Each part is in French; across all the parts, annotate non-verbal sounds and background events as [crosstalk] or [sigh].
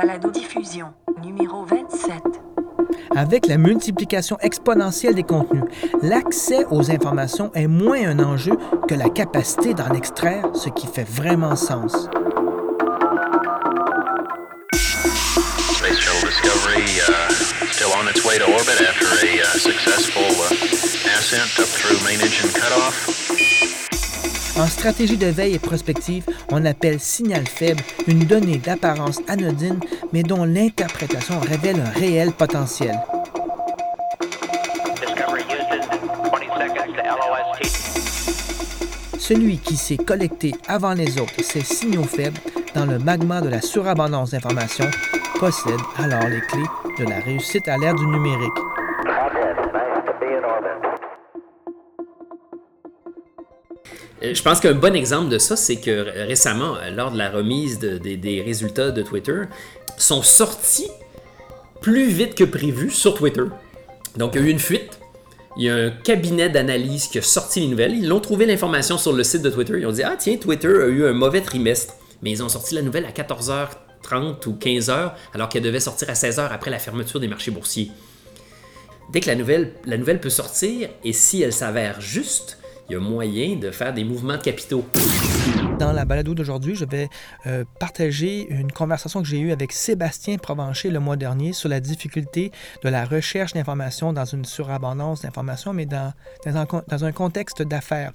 balado-diffusion numéro 27. Avec la multiplication exponentielle des contenus, l'accès aux informations est moins un enjeu que la capacité d'en extraire ce qui fait vraiment sens. Space Shuttle Discovery uh, still on its way to orbit after a uh, successful uh, ascent up through main engine cutoff. En stratégie de veille et prospective, on appelle signal faible une donnée d'apparence anodine, mais dont l'interprétation révèle un réel potentiel. Discovery Houston, 20 seconds to LOST. Celui qui sait collecter avant les autres ces signaux faibles dans le magma de la surabondance d'informations possède alors les clés de la réussite à l'ère du numérique. Je pense qu'un bon exemple de ça, c'est que euh, récemment, euh, lors de la remise de- des- des résultats de Twitter, sont sortis plus vite que prévu sur Twitter. Donc, il y a eu une fuite. Il y a un cabinet d'analyse qui a sorti les nouvelles. Ils l'ont trouvé l'information sur le site de Twitter. Ils ont dit Ah, tiens, Twitter a eu un mauvais trimestre. Mais ils ont sorti la nouvelle à 14h30 ou 15h, alors qu'elle devait sortir à 16h après la fermeture des marchés boursiers. Dès que la nouvelle, la nouvelle peut sortir, et si elle s'avère juste, il y a moyen de faire des mouvements de capitaux. Dans la balado d'aujourd'hui, je vais euh, partager une conversation que j'ai eue avec Sébastien Provencher le mois dernier sur la difficulté de la recherche d'informations dans une surabondance d'informations, mais dans, un contexte d'affaires.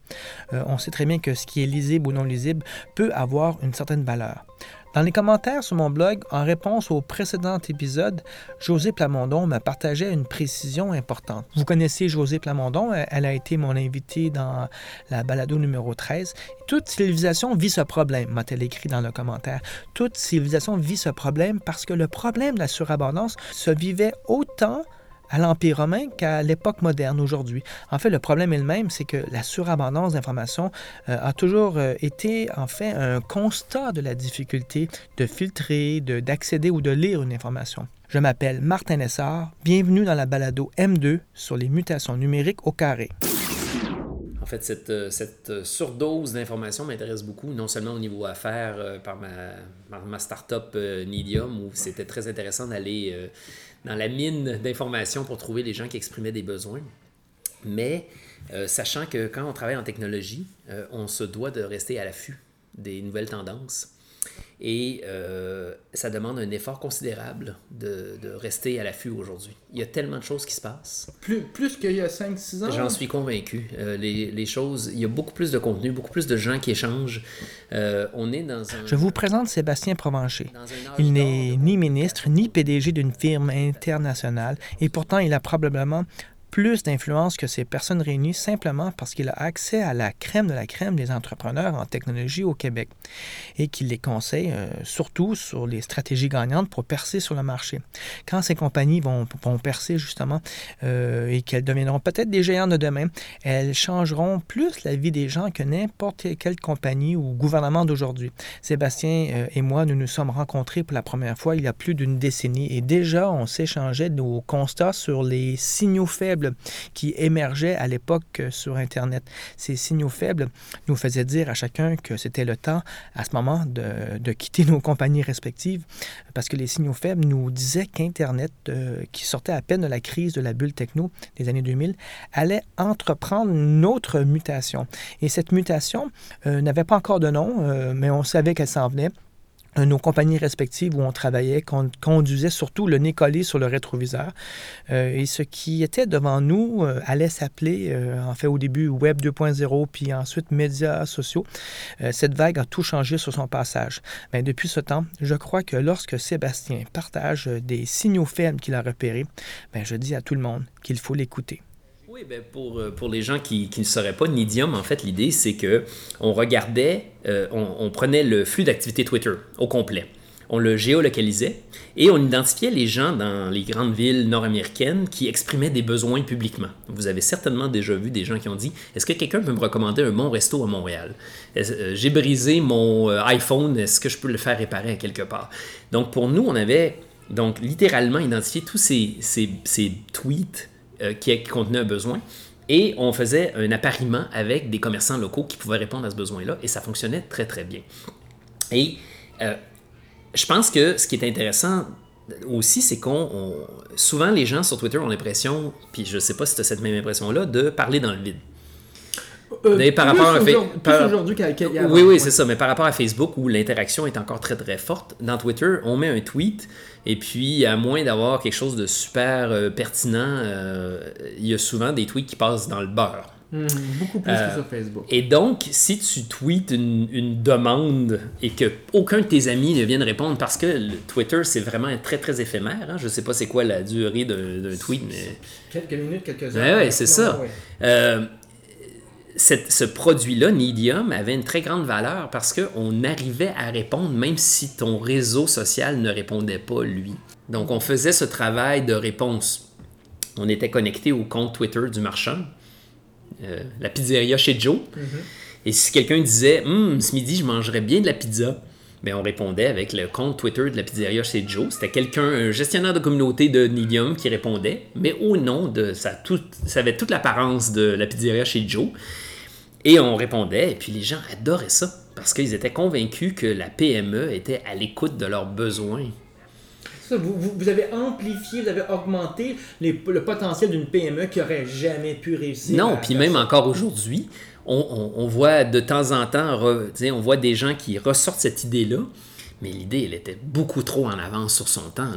Euh, on sait très bien que ce qui est lisible ou non lisible peut avoir une certaine valeur. Dans les commentaires sur mon blog, en réponse au précédent épisode, José Plamondon m'a partagé une précision importante. Vous connaissez José Plamondon, elle- elle a été mon invitée dans la balado numéro 13. Toute civilisation vit ce problème, m'a-t-elle écrit dans le commentaire. Toute civilisation vit ce problème parce que le problème de la surabondance se vivait autant à l'Empire romain qu'à l'époque moderne aujourd'hui. En fait, le problème est le même, c'est que la surabondance d'informations euh, a toujours euh, été en fait un constat de la difficulté de filtrer, de- d'accéder ou de lire une information. Je m'appelle Martin Lessard, bienvenue dans la balado M2 sur les mutations numériques au carré. En fait, cette, euh, cette surdose d'informations m'intéresse beaucoup, non seulement au niveau affaires par ma, ma start-up euh, Nidium, où c'était très intéressant d'aller dans la mine d'informations pour trouver les gens qui exprimaient des besoins, mais euh, sachant que quand on travaille en technologie, euh, on se doit de rester à l'affût des nouvelles tendances. Et euh, ça demande un effort considérable de, de rester à l'affût aujourd'hui. Il y a tellement de choses qui se passent. Plus, plus qu'il y a 5-6 ans. J'en suis convaincu. Euh, les, les choses, il y a beaucoup plus de contenu, beaucoup plus de gens qui échangent. Euh, on est dans un. Je vous présente Sébastien Provencher. Il n'est ni ministre ni PDG d'une firme internationale et pourtant il a probablement plus d'influence que ces personnes réunies simplement parce qu'il a accès à la crème de la crème des entrepreneurs en technologie au Québec et qu'il les conseille euh, surtout sur les stratégies gagnantes pour percer sur le marché. Quand ces compagnies vont, percer justement euh, et qu'elles deviendront peut-être des géants de demain, elles changeront plus la vie des gens que n'importe quelle compagnie ou gouvernement d'aujourd'hui. Sébastien euh, et moi, nous nous sommes rencontrés pour la première fois il y a plus d'une décennie et déjà on s'échangeait nos constats sur les signaux faibles qui émergeaient à l'époque euh, sur Internet. Ces signaux faibles nous faisaient dire à chacun que c'était le temps à ce moment de, quitter nos compagnies respectives parce que les signaux faibles nous disaient qu'Internet, euh, qui sortait à peine de la crise de la bulle techno des années 2000, allait entreprendre une autre mutation. Et cette mutation euh, n'avait pas encore de nom, mais on savait qu'elle s'en venait. Euh, Nos compagnies respectives où on travaillait con- conduisaient surtout le nez collé sur le rétroviseur. Euh, et ce qui était devant nous euh, allait s'appeler, en fait, au début Web 2.0, puis ensuite médias sociaux. Cette vague a tout changé sur son passage. Mais depuis ce temps, je crois que lorsque Sébastien partage des signaux faibles qu'il a repérés, ben, je dis à tout le monde qu'il faut l'écouter. Ben pour, euh, pour les gens qui, ne sauraient pas, Nidium, en fait, l'idée, c'est que on regardait, euh, on, prenait le flux d'activité Twitter au complet. On le géolocalisait et on identifiait les gens dans les grandes villes nord-américaines qui exprimaient des besoins publiquement. Vous avez certainement déjà vu des gens qui ont dit Est-ce que quelqu'un peut me recommander un bon resto à Montréal? Euh, J'ai brisé mon iPhone, est-ce que je peux le faire réparer à quelque part? Donc pour nous, on avait donc littéralement identifié tous ces, tweets qui, qui contenait un besoin. Et on faisait un appariement avec des commerçants locaux qui pouvaient répondre à ce besoin-là. Et ça fonctionnait très, très bien. Et euh, je pense que ce qui est intéressant aussi, c'est qu'on. on- souvent, les gens sur Twitter ont l'impression, puis je sais pas si tu as cette même impression-là, de parler dans le vide. Euh, Mais par rapport à par- aujourd'hui Oui, oui, c'est ça. Mais par rapport à Facebook, où l'interaction est encore très, très forte, dans Twitter, on met un tweet, et puis, à moins d'avoir quelque chose de super euh, pertinent, euh, il y a souvent des tweets qui passent dans le beurre. Hmm, beaucoup plus que sur Facebook. Et donc, si tu tweets une, une demande et que aucun de tes amis ne vienne répondre, parce que le Twitter, c'est vraiment très, très éphémère. hein. Je sais pas c'est quoi la durée d'un tweet, mais... Quelques minutes, quelques heures. ouais, c'est ça. Ouais. Cette- ce produit-là, Medium, avait une très grande valeur parce qu'on arrivait à répondre même si ton réseau social ne répondait pas, lui. Donc, on faisait ce travail de réponse. On était connecté au compte Twitter du marchand, euh, la pizzeria chez Joe. Et si quelqu'un disait Hum, ce midi, je mangerais bien de la pizza, ben, on répondait avec le compte Twitter de la pizzeria chez Joe. C'était quelqu'un, un gestionnaire de communauté de Medium qui répondait, mais au nom de ça, tout, ça avait toute l'apparence de la pizzeria chez Joe. Et on répondait, et puis les gens adoraient ça, parce qu'ils étaient convaincus que la PME était à l'écoute de leurs besoins. Ça, vous, vous, vous avez amplifié, vous avez augmenté les- le potentiel d'une PME qui aurait jamais pu réussir. Non, puis même ça. encore aujourd'hui, on, voit de temps en temps, on voit des gens qui ressortent cette idée-là, mais l'idée, elle était beaucoup trop en avance sur son temps.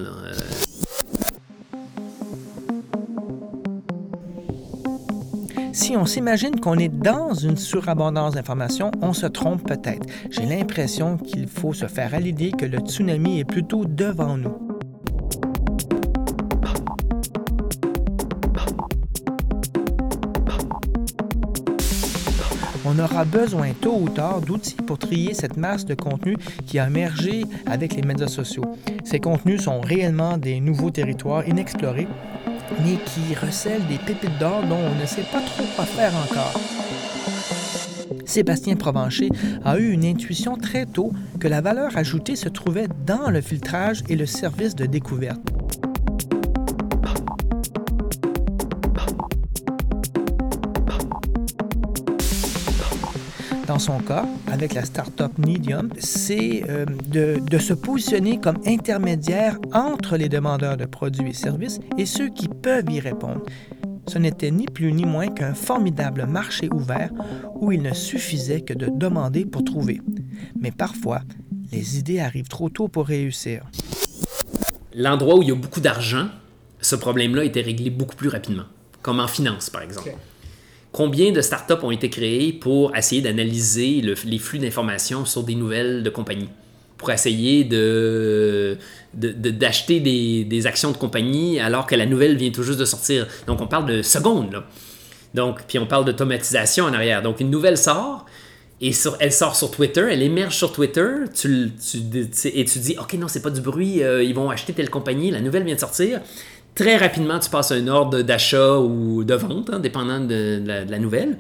Si on s'imagine qu'on est dans une surabondance d'informations, on se trompe peut-être. J'ai l'impression qu'il faut se faire à l'idée que le tsunami est plutôt devant nous. On aura besoin tôt ou tard d'outils pour trier cette masse de contenu qui a émergé avec les médias sociaux. Ces contenus sont réellement des nouveaux territoires inexplorés mais qui recèlent des pépites d'or dont on ne sait pas trop quoi faire encore. Sébastien Provencher a eu une intuition très tôt que la valeur ajoutée se trouvait dans le filtrage et le service de découverte. Dans son cas, avec la start-up Medium, c'est euh, de, de se positionner comme intermédiaire entre les demandeurs de produits et services et ceux qui peuvent y répondre. Ce n'était ni plus ni moins qu'un formidable marché ouvert où il ne suffisait que de demander pour trouver. Mais parfois, les idées arrivent trop tôt pour réussir. L'endroit où il y a beaucoup d'argent, ce problème-là était réglé beaucoup plus rapidement, comme en finance, par exemple. Combien de startups ont été créées pour essayer d'analyser le- les flux d'informations sur des nouvelles de compagnies? Pour essayer d'acheter des, actions de compagnie alors que la nouvelle vient tout juste de sortir. Donc, on parle de secondes. Donc, puis on parle d'automatisation en arrière. Donc, une nouvelle sort, et sur- elle sort sur Twitter, elle émerge sur Twitter, tu, tu- tu et tu dis, OK, non, c'est pas du bruit, euh, ils vont acheter telle compagnie, la nouvelle vient de sortir. Très rapidement, tu passes un ordre d'achat ou de vente, hein, dépendant de la, de la nouvelle.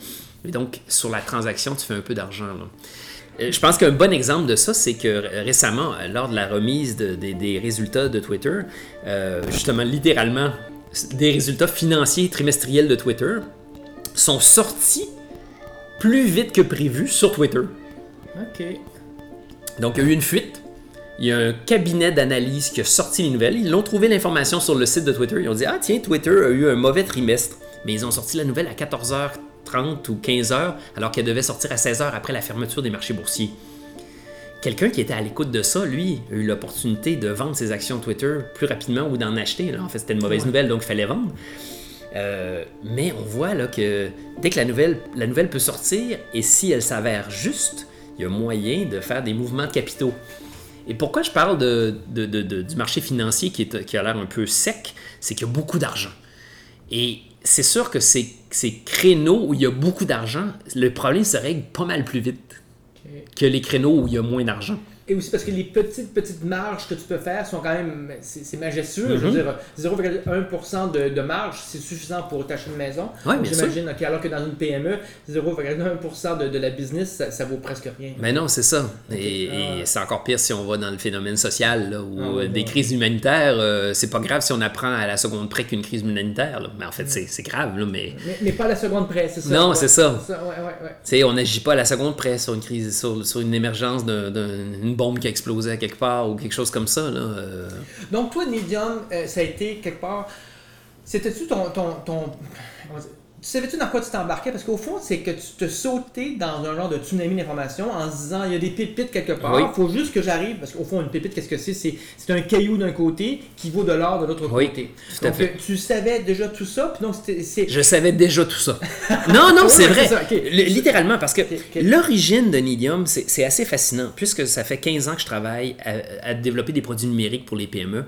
Et donc, sur la transaction, tu fais un peu d'argent. Euh, Je pense qu'un bon exemple de ça, c'est que récemment, lors de la remise de- des- des résultats de Twitter, euh, justement, littéralement, des résultats financiers trimestriels de Twitter sont sortis plus vite que prévu sur Twitter. OK. Donc, il y a eu une fuite. Il y a un cabinet d'analyse qui a sorti les nouvelles. Ils l'ont trouvé l'information sur le site de Twitter. Ils ont dit Ah, tiens, Twitter a eu un mauvais trimestre. Mais ils ont sorti la nouvelle à 14h30 ou 15h, alors qu'elle devait sortir à 16h après la fermeture des marchés boursiers. Quelqu'un qui était à l'écoute de ça, lui, a eu l'opportunité de vendre ses actions Twitter plus rapidement ou d'en acheter. Là. En fait, c'était une mauvaise nouvelle, donc il fallait vendre. Euh, mais on voit là que dès que la nouvelle, la nouvelle peut sortir, et si elle s'avère juste, il y a moyen de faire des mouvements de capitaux. Et pourquoi je parle de, de- de- de- du marché financier qui, est, qui a l'air un peu sec, c'est qu'il y a beaucoup d'argent. Et c'est sûr que ces, ces créneaux où il y a beaucoup d'argent, le problème se règle pas mal plus vite que les créneaux où il y a moins d'argent. Et aussi parce que les petites, petites marges que tu peux faire sont quand même. C'est majestueux. Je veux dire, 0,1% de, de marge, c'est suffisant pour t'acheter une maison. Ouais, J'imagine, ok, alors que dans une PME, 0,1% de, de la business, ça, ça vaut presque rien. Mais non, c'est ça. Et, Ah. et c'est encore pire si on va dans le phénomène social, là, où Ah, euh, des ouais. crises humanitaires, euh, c'est pas grave si on apprend à la seconde près qu'une crise humanitaire. là. Mais en fait, c'est grave, là, mais Mais, mais pas à la seconde près, c'est ça? Non, c'est ça. ouais, ouais, on n'agit pas à la seconde près sur une crise, sur, sur une émergence d'un- d'un- d'une une bombe qui a explosé à quelque part ou quelque chose comme ça. Là, euh. Donc, toi, Medium, euh, ça a été quelque part. C'était-tu ton. Tu savais-tu dans quoi tu t'embarquais? Parce qu'au fond, c'est que tu te sautais dans un genre de tsunami d'informations en se disant il y a des pépites quelque part. Oui. Il faut juste que j'arrive. Parce qu'au fond, une pépite, qu'est-ce que c'est? C'est c'est un caillou d'un côté qui vaut de l'or de l'autre Oui, côté. tout à Donc, fait. tu savais déjà tout ça. Puis donc, c'était- c'est. Je savais déjà tout ça. [laughs] Non, non, c'est vrai. littéralement, parce que l'origine de Nidium, c'est c'est assez fascinant. Puisque ça fait 15 ans que je travaille à, à développer des produits numériques pour les PME,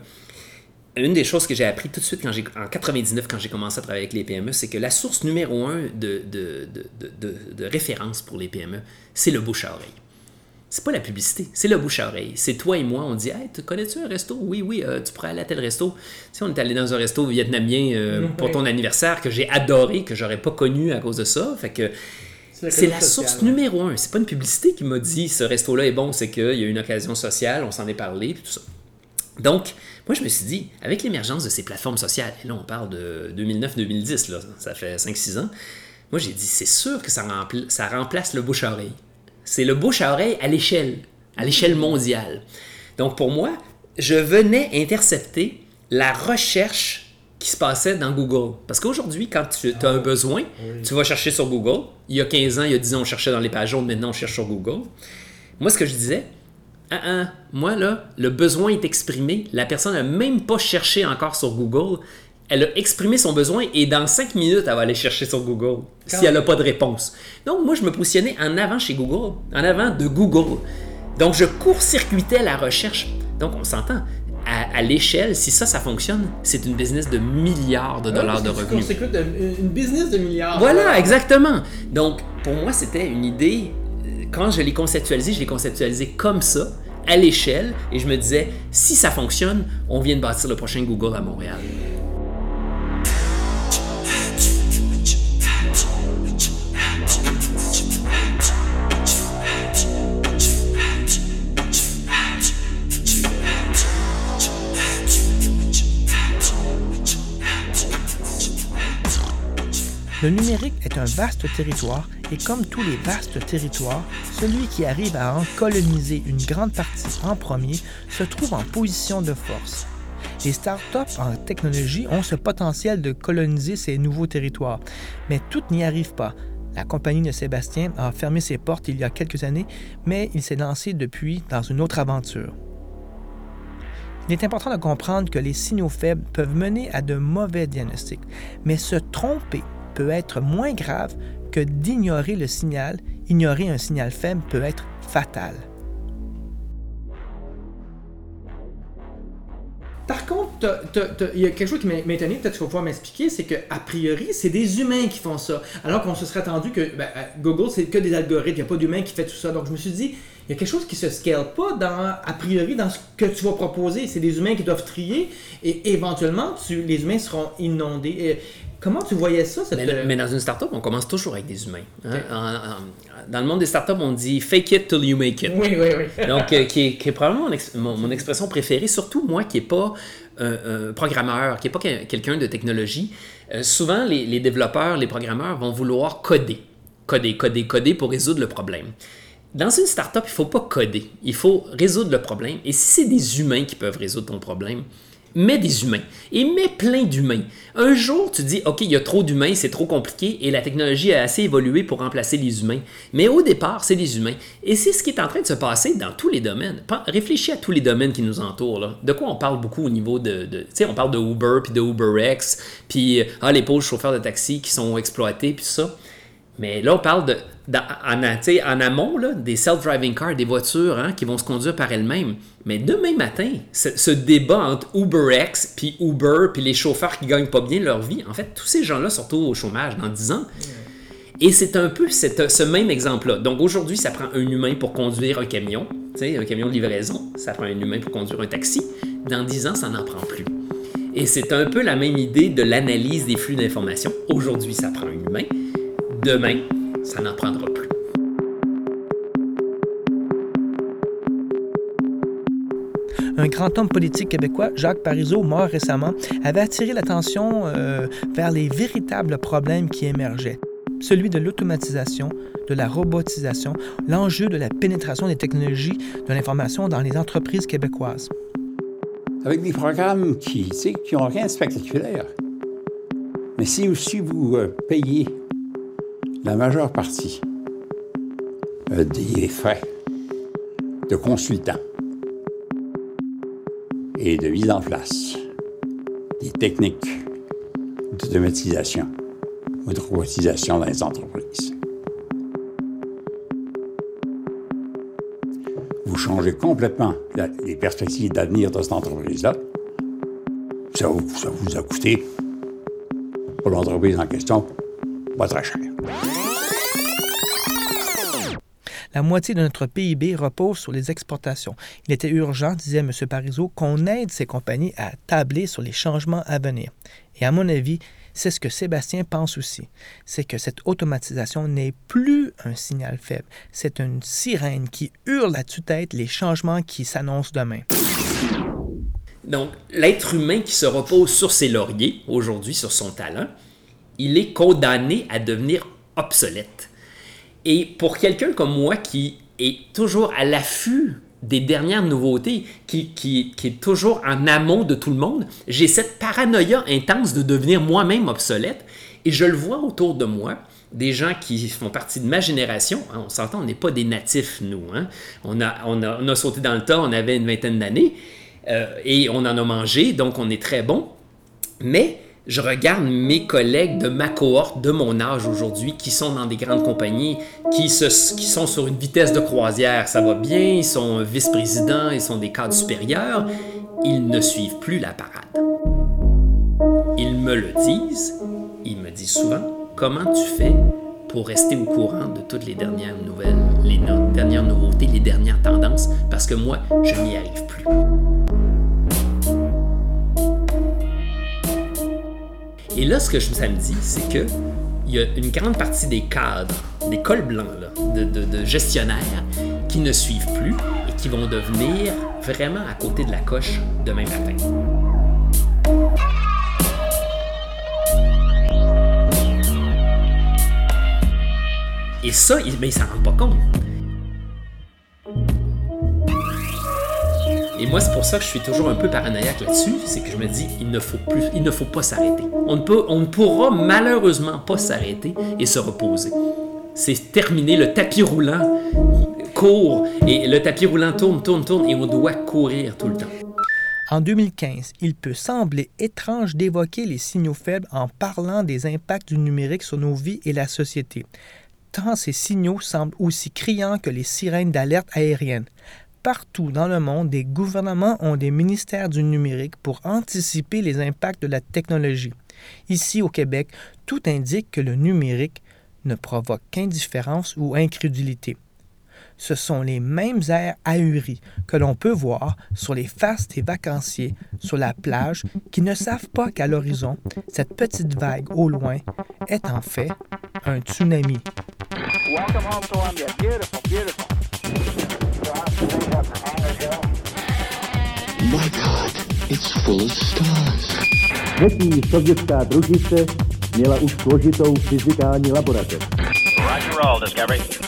une des choses que j'ai appris tout de suite quand j'ai, en 99, quand j'ai commencé à travailler avec les PME, c'est que la source numéro un de, de, de, référence pour les PME, c'est le bouche à oreille. C'est pas la publicité, c'est le bouche à oreille. C'est toi et moi, on dit Hey, tu connais-tu un resto? Oui, oui, euh, tu pourrais aller à tel resto. Tu sais, on est allé dans un resto vietnamien euh, pour ton anniversaire que j'ai adoré, que j'aurais pas connu à cause de ça. Fait que c'est la source numéro un. C'est pas une publicité qui m'a dit ce resto-là est bon, c'est qu'il y a une occasion sociale, on s'en est parlé, puis tout ça. Donc, moi, je me suis dit, avec l'émergence de ces plateformes sociales, et là, on parle de 2009-2010, là, ça fait 5-6 ans, moi, j'ai dit, c'est sûr que ça, rempla- ça remplace le bouche à oreille. C'est le bouche à oreille à l'échelle, à l'échelle mondiale. Donc, pour moi, je venais intercepter la recherche qui se passait dans Google. Parce qu'aujourd'hui, quand tu as un besoin, tu vas chercher sur Google. Il y a 15 ans, il y a 10 ans, on cherchait dans les pages jaunes, maintenant on cherche sur Google. Moi, ce que je disais, ah, ah, moi, là, le besoin est exprimé. La personne n'a même pas cherché encore sur Google. Elle a exprimé son besoin et dans 5 minutes, elle va aller chercher sur Google si elle n'a pas de réponse. Donc, moi, je me positionnais en avant chez Google, en avant de Google. Donc, je court-circuitais la recherche. Donc, on s'entend. À, à l'échelle, si ça, ça fonctionne, c'est une business de milliards de dollars de revenus. consécutes une une business de milliards. Voilà, exactement. Donc, pour moi, c'était une idée. Quand je l'ai conceptualisée, je l'ai conceptualisée comme ça, à l'échelle, et je me disais, si ça fonctionne, on vient de bâtir le prochain Google à Montréal. Le numérique est un vaste territoire et comme tous les vastes territoires, celui qui arrive à en coloniser une grande partie en premier se trouve en position de force. Les startups en technologie ont ce potentiel de coloniser ces nouveaux territoires, mais toutes n'y arrivent pas. La compagnie de Sébastien a fermé ses portes il y a quelques années, mais il s'est lancé depuis dans une autre aventure. Il est important de comprendre que les signaux faibles peuvent mener à de mauvais diagnostics, mais se tromper peut être moins grave que d'ignorer le signal. Ignorer un signal faible peut être fatal. Par contre, il y a quelque chose qui m'a peut-être qu'il faut pouvoir m'expliquer, c'est que a priori, c'est des humains qui font ça. Alors qu'on se serait attendu que ben, Google, c'est que des algorithmes, il n'y a pas d'humain qui fait tout ça. Donc je me suis dit, il y a quelque chose qui se scale pas dans, a priori dans ce que tu vas proposer. C'est des humains qui doivent trier et éventuellement, tu- les humains seront inondés. Et comment tu voyais ça cette, Mais, mais dans une startup, on commence toujours avec des humains. hein? En- en- dans le monde des startups, on dit fake it till you make it. Oui, oui, oui. [laughs] Donc, euh, qui, est, qui est probablement mon, ex- mon- mon expression préférée, surtout moi qui n'ai pas un, un programmeur, qui n'est pas quel- quelqu'un de technologie. Euh, souvent, les, les développeurs, les programmeurs vont vouloir coder. Coder, coder, coder pour résoudre le problème. Dans une startup, il ne faut pas coder. Il faut résoudre le problème. Et si c'est des humains qui peuvent résoudre ton problème, mets des humains et mets plein d'humains. Un jour, tu dis, OK, il y a trop d'humains, c'est trop compliqué et la technologie a assez évolué pour remplacer les humains. Mais au départ, c'est des humains. Et c'est ce qui est en train de se passer dans tous les domaines. Réfléchis à tous les domaines qui nous entourent. De quoi on parle beaucoup au niveau de. tu sais, on parle de Uber, puis de UberX, puis euh, ah, les pauvres chauffeurs de taxi qui sont exploités, puis ça. Mais là, on parle de, en, amont des self-driving cars, des voitures hein, qui vont se conduire par elles-mêmes. Mais demain matin, ce, débat entre UberX, puis Uber, puis les chauffeurs qui gagnent pas bien leur vie, en fait, tous ces gens-là sont au chômage dans 10 ans. Et c'est un peu cette- ce même exemple-là. Donc aujourd'hui, ça prend un humain pour conduire un camion, un camion de livraison. Ça prend un humain pour conduire un taxi. Dans 10 ans, ça n'en prend plus. Et c'est un peu la même idée de l'analyse des flux d'informations. Aujourd'hui, ça prend un humain. Demain, ça n'en prendra plus. Un grand homme politique québécois, Jacques Parizeau, mort récemment, avait attiré l'attention euh, vers les véritables problèmes qui émergeaient. celui de l'automatisation, de la robotisation, l'enjeu de la pénétration des technologies de l'information dans les entreprises québécoises. Avec des programmes qui n'ont rien de spectaculaire. Mais si aussi vous euh, payez la majeure partie euh, des frais de consultants et de mise en place des techniques d'automatisation ou de robotisation dans les entreprises. Vous changez complètement les perspectives d'avenir de cette entreprise-là. Ça, ça vous a coûté, pour l'entreprise en question, pas très cher. La moitié de notre PIB repose sur les exportations. Il était urgent, disait M. Parizeau, qu'on aide ces compagnies à tabler sur les changements à venir. Et à mon avis, c'est ce que Sébastien pense aussi. C'est que cette automatisation n'est plus un signal faible. C'est une sirène qui hurle à tue-tête les changements qui s'annoncent demain. Donc, l'être humain qui se repose sur ses lauriers, aujourd'hui sur son talent, il est condamné à devenir obsolète. Et pour quelqu'un comme moi qui est toujours à l'affût des dernières nouveautés, qui, qui, est toujours en amont de tout le monde, j'ai cette paranoïa intense de devenir moi-même obsolète. Et je le vois autour de moi, des gens qui font partie de ma génération. Hein, on s'entend, on n'est pas des natifs, nous. Hein. On, a, on, a, on, a, sauté dans le tas, on avait une vingtaine d'années, euh, et on en a mangé, donc on est très bon. Mais je regarde mes collègues de ma cohorte, de mon âge aujourd'hui, qui sont dans des grandes compagnies, qui, qui sont sur une vitesse de croisière, ça va bien, ils sont vice-présidents, ils sont des cadres supérieurs, ils ne suivent plus la parade. Ils me le disent, ils me disent souvent, comment tu fais pour rester au courant de toutes les dernières nouvelles, les dernières nouveautés, les dernières tendances, parce que moi, je n'y arrive plus. Et là, ce que je me dis, c'est que il y a une grande partie des cadres, des cols blancs, de, gestionnaires, qui ne suivent plus et qui vont devenir vraiment à côté de la coche demain matin. Et ça, ils ne s'en rendent pas compte. Moi, c'est pour ça que je suis toujours un peu paranoïaque là-dessus, c'est que je me dis, il ne faut plus, il ne faut pas s'arrêter. On ne on ne pourra malheureusement pas s'arrêter et se reposer. C'est terminé, le tapis roulant court et le tapis roulant tourne, tourne, tourne et on doit courir tout le temps. En 2015, il peut sembler étrange d'évoquer les signaux faibles en parlant des impacts du numérique sur nos vies et la société. Tant ces signaux semblent aussi criants que les sirènes d'alerte aérienne partout dans le monde, des gouvernements ont des ministères du numérique pour anticiper les impacts de la technologie. Ici au Québec, tout indique que le numérique ne provoque qu'indifférence ou incrédulité. Ce sont les mêmes airs ahuris que l'on peut voir sur les faces des vacanciers sur la plage qui ne savent pas qu'à l'horizon, cette petite vague au loin est en fait un tsunami. My God, it's full of stars. Třetí sovětská družice měla už složitou fyzikální laboratoř. Roger roll, Discovery.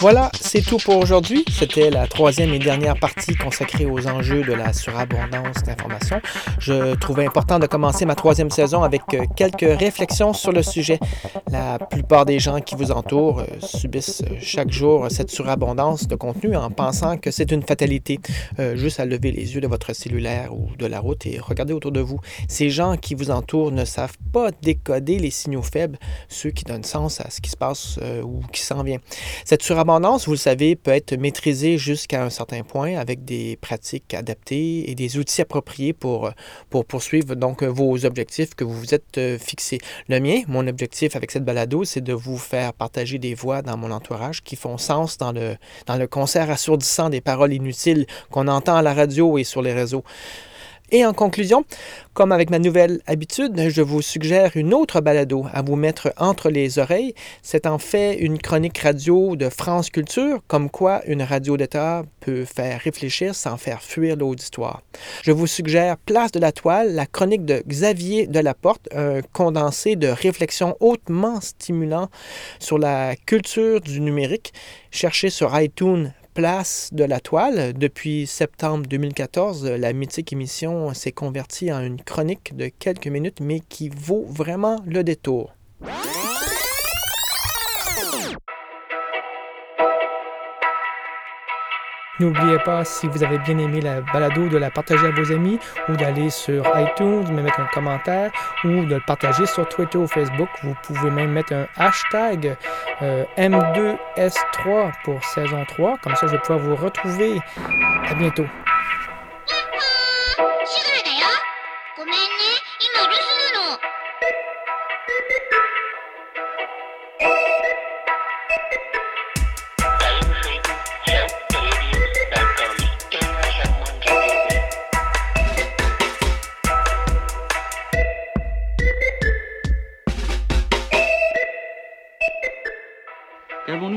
Voilà, c'est tout pour aujourd'hui. C'était la troisième et dernière partie consacrée aux enjeux de la surabondance d'informations. Je trouvais important de commencer ma troisième saison avec euh, quelques réflexions sur le sujet. La plupart des gens qui vous entourent euh, subissent euh, chaque jour cette surabondance de contenu en pensant que c'est une fatalité. juste à lever les yeux de votre cellulaire ou de la route et regarder autour de vous. Ces gens qui vous entourent ne savent pas décoder les signaux faibles, ceux qui donnent sens à ce qui se passe ou qui s'en vient. Cette surabondance vous le savez, peut être maîtrisée jusqu'à un certain point avec des pratiques adaptées et des outils appropriés pour, pour poursuivre donc vos objectifs que vous vous êtes euh, fixés. Le mien, mon objectif avec cette balado, c'est de vous faire partager des voix dans mon entourage qui font sens dans le, dans le concert assourdissant des paroles inutiles qu'on entend à la radio et sur les réseaux. Et en conclusion, comme avec ma nouvelle habitude, je vous suggère une autre balado à vous mettre entre les oreilles. C'est en fait une chronique radio de France Culture, comme quoi une radio d'État peut faire réfléchir sans faire fuir l'auditoire. Je vous suggère Place de la Toile, la chronique de Xavier Delaporte, un condensé de réflexions hautement stimulant sur la culture du numérique. Cherchez sur iTunes place de la toile. Depuis septembre 2014, la mythique émission s'est convertie en une chronique de quelques minutes, mais qui vaut vraiment le détour. N'oubliez pas, si vous avez bien aimé la balado, de la partager à vos amis ou d'aller sur iTunes, de me mettre un commentaire ou de le partager sur Twitter ou Facebook. Vous pouvez même mettre un hashtag euh, M2S3 pour saison 3. Comme ça, je vais pouvoir vous retrouver. À bientôt.